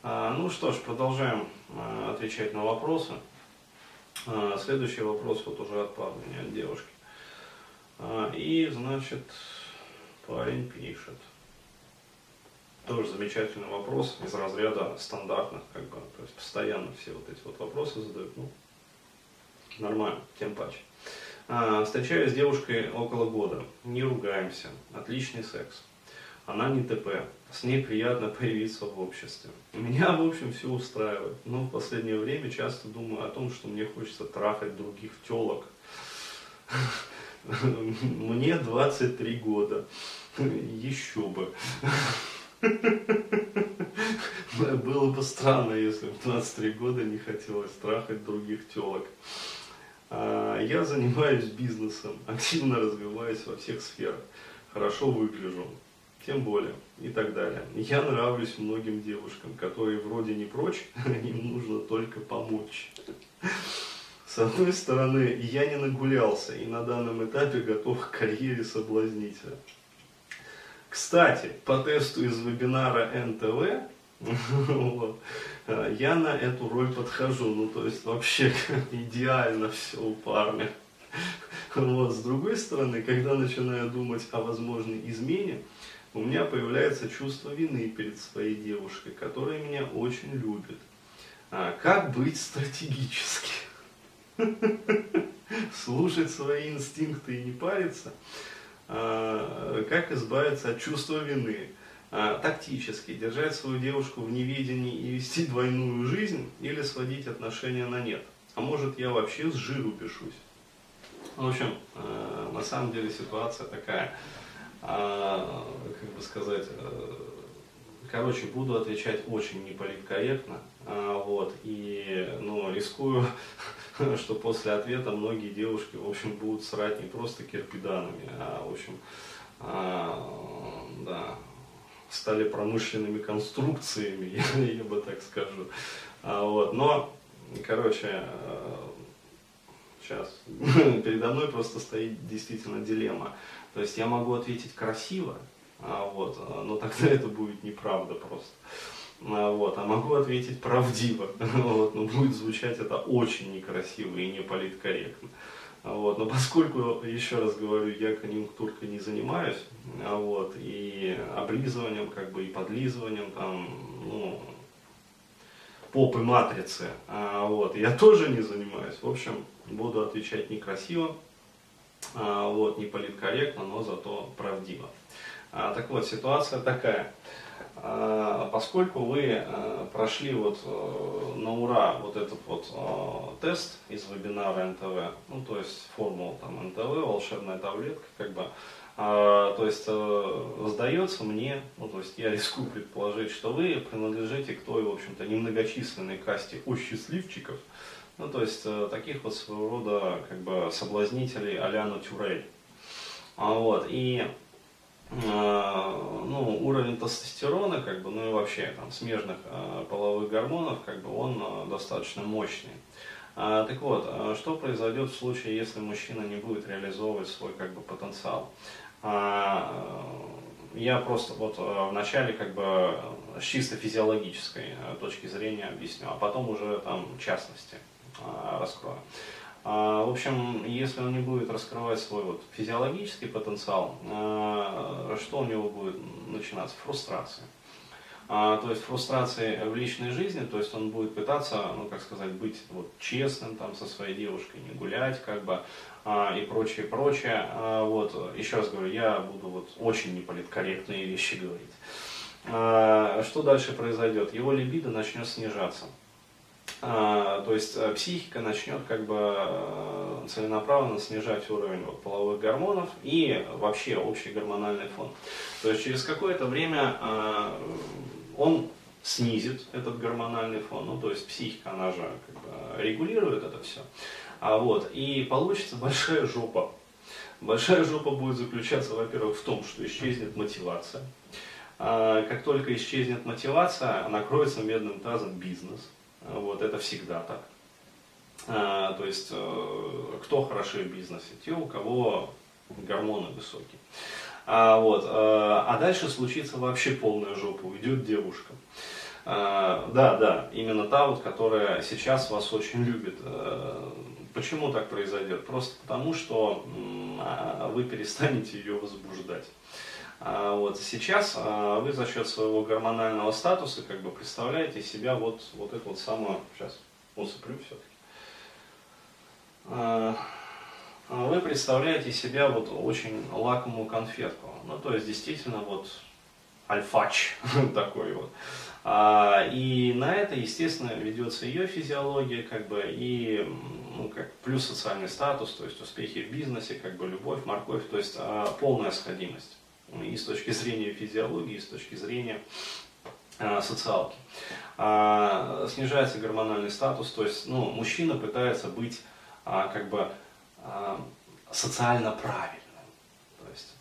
А, ну что ж, продолжаем а, отвечать на вопросы. А, следующий вопрос вот уже от парня, не от девушки. И, значит, парень пишет. Тоже замечательный вопрос из разряда стандартных, как бы, то есть постоянно все вот эти вот вопросы задают. Ну, нормально, тем паче. Встречаюсь с девушкой около года, не ругаемся, отличный секс. Она не ТП, с ней приятно появиться в обществе. Меня, в общем, все устраивает, но в последнее время часто думаю о том, что мне хочется трахать других телок. Мне 23 года, еще бы. Было бы странно, если в 23 года не хотелось трахать других телок. А, я занимаюсь бизнесом, активно развиваюсь во всех сферах, хорошо выгляжу, тем более, и так далее. Я нравлюсь многим девушкам, которые вроде не прочь, им нужно только помочь. С одной стороны, я не нагулялся и на данном этапе готов к карьере соблазнителя. Кстати, по тесту из вебинара НТВ вот. Я на эту роль подхожу, ну то есть вообще идеально все у парня. Вот. С другой стороны, когда начинаю думать о возможной измене, у меня появляется чувство вины перед своей девушкой, которая меня очень любит. А как быть стратегически? Слушать свои инстинкты и не париться? А, как избавиться от чувства вины? а, тактически держать свою девушку в неведении и вести двойную жизнь или сводить отношения на нет. А может я вообще с жиру пишусь. В общем, э, на самом деле ситуация такая, э, как бы сказать, э, короче, буду отвечать очень неполиткорректно, э, вот, и, ну, рискую, что после ответа многие девушки, в общем, будут срать не просто кирпиданами, а, в общем, э, да, стали промышленными конструкциями, я, я бы так скажу. А, вот, но, короче, сейчас, э, передо мной просто стоит действительно дилемма. То есть я могу ответить красиво, а, вот, но тогда это будет неправда просто. А, вот, а могу ответить правдиво, вот, но будет звучать это очень некрасиво и не политкорректно. Вот. Но поскольку, еще раз говорю, я конъюнктуркой не занимаюсь, а вот, и облизыванием, как бы, и подлизыванием, там, ну, попы матрицы, а, вот, я тоже не занимаюсь. В общем, буду отвечать некрасиво, а, вот, не политкорректно, но зато правдиво. А, так вот, ситуация такая. А, поскольку вы э, прошли вот э, на ура вот этот вот э, тест из вебинара НТВ, ну то есть формула там НТВ, волшебная таблетка, как бы, а, то есть сдается мне, ну то есть я рискую предположить, что вы принадлежите к той, в общем-то, немногочисленной касте счастливчиков, ну то есть таких вот своего рода как бы соблазнителей а-ля Тюрель. А, вот, и а, ну, уровень тестостерона, как бы, ну и вообще там, смежных э, половых гормонов, как бы, он э, достаточно мощный. А, так вот, что произойдет в случае, если мужчина не будет реализовывать свой как бы, потенциал? А, я просто вот в начале как бы с чисто физиологической точки зрения объясню, а потом уже там частности раскрою. А, в общем, если он не будет раскрывать свой вот физиологический потенциал, а, что у него будет начинаться? Фрустрация. А, то есть фрустрации в личной жизни, то есть он будет пытаться, ну как сказать, быть вот честным там со своей девушкой, не гулять как бы и прочее, прочее. вот, еще раз говорю, я буду вот очень неполиткорректные вещи говорить. что дальше произойдет? Его либидо начнет снижаться. А, то есть э, психика начнет как бы э, целенаправленно снижать уровень вот, половых гормонов и вообще общий гормональный фон. То есть через какое-то время а, он снизит этот гормональный фон, ну то есть психика, она же как бы регулирует это все. А вот, и получится большая жопа. Большая жопа будет заключаться, во-первых, в том, что исчезнет мотивация. А, как только исчезнет мотивация, накроется медным тазом бизнес вот, это всегда так. А, то есть, э, кто хороши в бизнесе? Те, у кого гормоны высокие. А, вот, э, а дальше случится вообще полная жопа, уйдет девушка. А, да, да, именно та вот, которая сейчас вас очень любит. А, почему так произойдет? Просто потому, что а, вы перестанете ее возбуждать. А, вот сейчас а, вы за счет своего гормонального статуса как бы представляете себя вот, вот эту вот самую, сейчас усыплю все-таки. А, вы представляете себя вот очень лакомую конфетку. Ну, то есть, действительно, вот альфач такой вот. И на это, естественно, ведется ее физиология, как бы, и ну, как, плюс социальный статус, то есть успехи в бизнесе, как бы любовь, морковь, то есть полная сходимость и с точки зрения физиологии, и с точки зрения а, социалки. А, снижается гормональный статус, то есть ну, мужчина пытается быть а, как бы а, социально правильным. То есть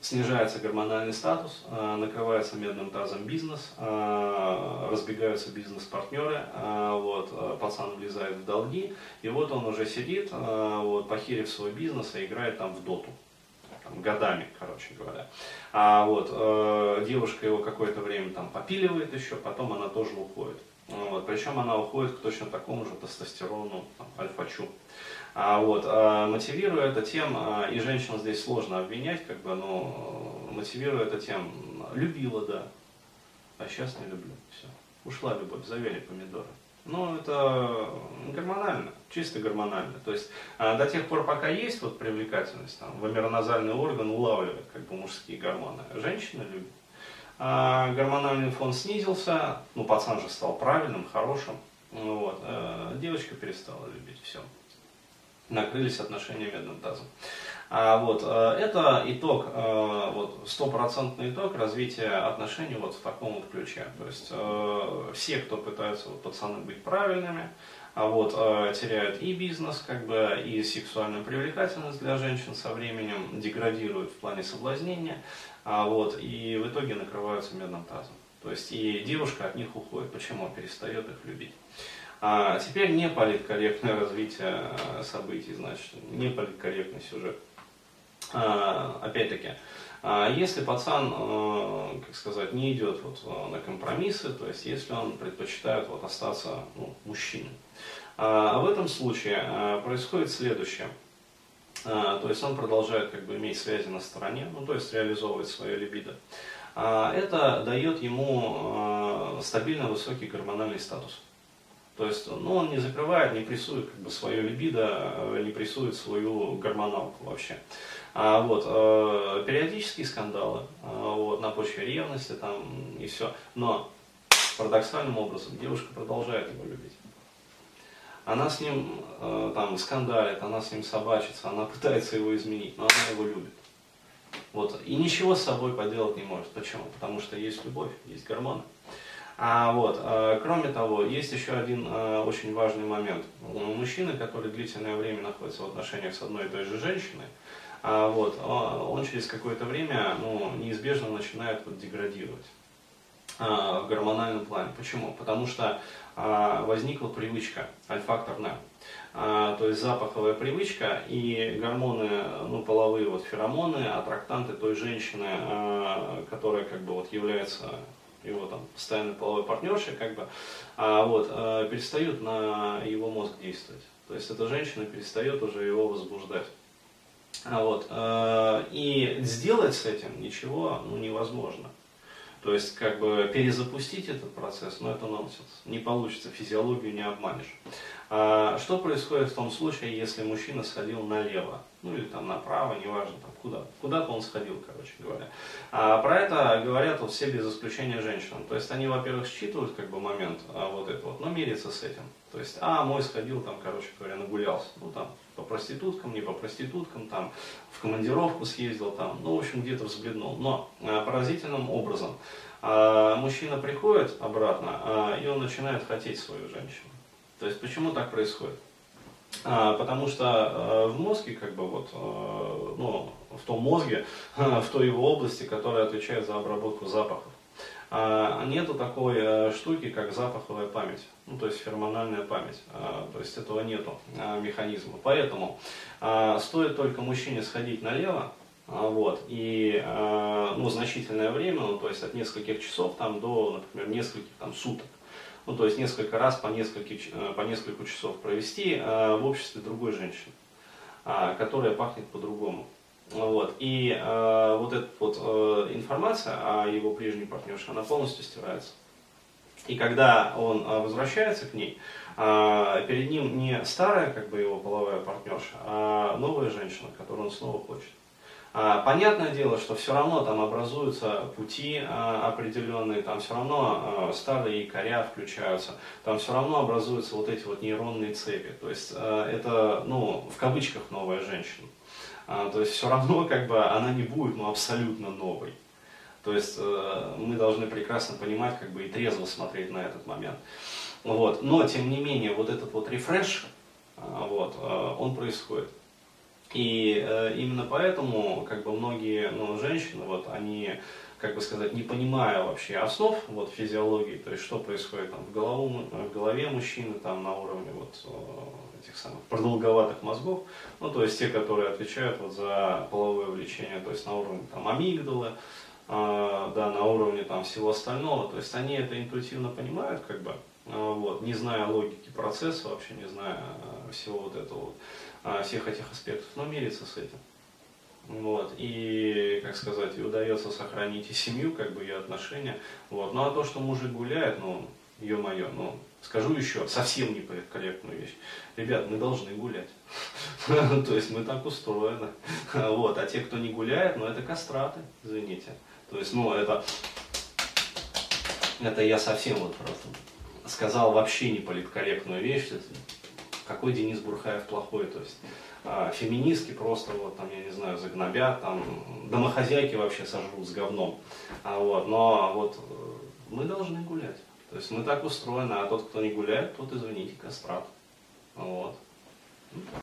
снижается гормональный статус, накрывается медным тазом бизнес, разбегаются бизнес-партнеры, вот, пацан влезает в долги, и вот он уже сидит, вот, похерив свой бизнес и играет там в доту там, годами, короче говоря. А вот э, девушка его какое-то время там попиливает еще, потом она тоже уходит. Вот, причем она уходит к точно такому же тестостерону, там, альфачу. А, вот, а, мотивируя это тем, а, и женщину здесь сложно обвинять, как бы, но мотивируя это тем, любила, да, а сейчас не люблю, все. Ушла любовь, завели помидоры. Ну, это гормонально, чисто гормонально. То есть а, до тех пор, пока есть вот привлекательность, там, вомероназальный орган улавливает как бы мужские гормоны. Женщина любит. А, гормональный фон снизился, ну, пацан же стал правильным, хорошим. Ну, вот, а, девочка перестала любить, все. Накрылись отношения медным тазом. А, вот, э, это итог, э, вот, стопроцентный итог развития отношений вот в таком вот ключе. То есть э, все, кто пытаются вот, пацаны быть правильными, а вот, теряют и бизнес, как бы, и сексуальную привлекательность для женщин со временем, деградируют в плане соблазнения, а вот, и в итоге накрываются медным тазом. То есть и девушка от них уходит. Почему? Перестает их любить. А теперь не политкорректное развитие событий, значит, не политкорректный сюжет. А, опять-таки, а, если пацан, а, как сказать, не идет вот на компромиссы, то есть если он предпочитает вот остаться ну, мужчиной, а в этом случае происходит следующее. То есть он продолжает как бы иметь связи на стороне, ну то есть реализовывать свое либидо. Это дает ему стабильно высокий гормональный статус. То есть ну, он не закрывает, не прессует как бы, свое либидо, не прессует свою гормоналку вообще. А, вот, э, периодические скандалы э, вот, на почве ревности там, и все. Но парадоксальным образом девушка продолжает его любить. Она с ним э, там скандалит, она с ним собачится, она пытается его изменить, но она его любит. Вот. И ничего с собой поделать не может. Почему? Потому что есть любовь, есть гормоны. А вот, э, кроме того, есть еще один э, очень важный момент. Мужчины, которые длительное время находятся в отношениях с одной и той же женщиной, а, вот, он через какое-то время ну, неизбежно начинает вот, деградировать а, в гормональном плане. Почему? Потому что а, возникла привычка альфакторная. А, то есть запаховая привычка и гормоны, ну, половые вот феромоны, аттрактанты той женщины, а, которая как бы вот является его там постоянной половой партнершей, как бы, а, вот, а, перестают на его мозг действовать. То есть эта женщина перестает уже его возбуждать. А вот, э, и сделать с этим ничего ну, невозможно. То есть, как бы перезапустить этот процесс, ну это нонсенс. Не получится, физиологию не обманешь. А что происходит в том случае, если мужчина сходил налево? Ну или там направо, неважно, там куда. Куда-то он сходил, короче говоря. А про это говорят вот все без исключения женщинам. То есть они, во-первых, считывают как бы момент а, вот это вот, но мирятся с этим. То есть, а, мой сходил там, короче говоря, нагулялся. Ну там, по проституткам, не по проституткам, там, в командировку съездил, там, ну, в общем, где-то взглянул. Но а, поразительным образом мужчина приходит обратно, и он начинает хотеть свою женщину. То есть, почему так происходит? А, потому что а, в мозге, как бы вот, а, ну, в том мозге, в той его области, которая отвечает за обработку запахов, а, нету такой а, штуки, как запаховая память, ну, то есть феромональная память, а, то есть этого нету а, механизма. Поэтому а, стоит только мужчине сходить налево, вот, и э, ну, значительное время, ну, то есть от нескольких часов там, до, например, нескольких там, суток. Ну, то есть несколько раз по, несколько, э, по несколько часов провести э, в обществе другой женщины, э, которая пахнет по-другому. Вот. И э, вот эта вот информация о его прежней партнерше, она полностью стирается. И когда он возвращается к ней, перед ним не старая как бы его половая партнерша, а новая женщина, которую он снова хочет. А, понятное дело, что все равно там образуются пути а, определенные, там все равно а, старые якоря включаются, там все равно образуются вот эти вот нейронные цепи. То есть это, ну, в кавычках новая женщина. То есть все равно как бы она не будет ну, абсолютно новой. То есть мы должны прекрасно понимать как бы и трезво смотреть на этот момент. Вот. Но тем не менее вот этот вот рефреш, вот, он происходит. И э, именно поэтому как бы многие ну, женщины, вот, они, как бы сказать, не понимая вообще основ вот, физиологии, то есть что происходит там, в, голову, в голове мужчины там, на уровне вот, э, этих самых продолговатых мозгов, ну, то есть те, которые отвечают вот, за половое влечение, то есть на уровне там, амигдалы, э, да, на уровне там, всего остального, то есть они это интуитивно понимают, как бы, э, вот, не зная логики процесса, вообще не зная э, всего вот этого вот всех этих аспектов, но мириться с этим. Вот, и, как сказать, и удается сохранить и семью, как бы, и отношения. Вот. Ну, а то, что мужик гуляет, ну, ё-моё, ну, скажу еще совсем не корректную вещь. Ребят, мы должны гулять. То есть мы так устроены. Вот. А те, кто не гуляет, ну, это кастраты, извините. То есть, ну, это, это я совсем вот просто сказал вообще не политкорректную вещь какой Денис Бурхаев плохой, то есть э, феминистки просто вот там, я не знаю, загнобят, там домохозяйки вообще сожрут с говном, а, вот, но вот э, мы должны гулять, то есть мы так устроены, а тот, кто не гуляет, тот, извините, кастрат, вот.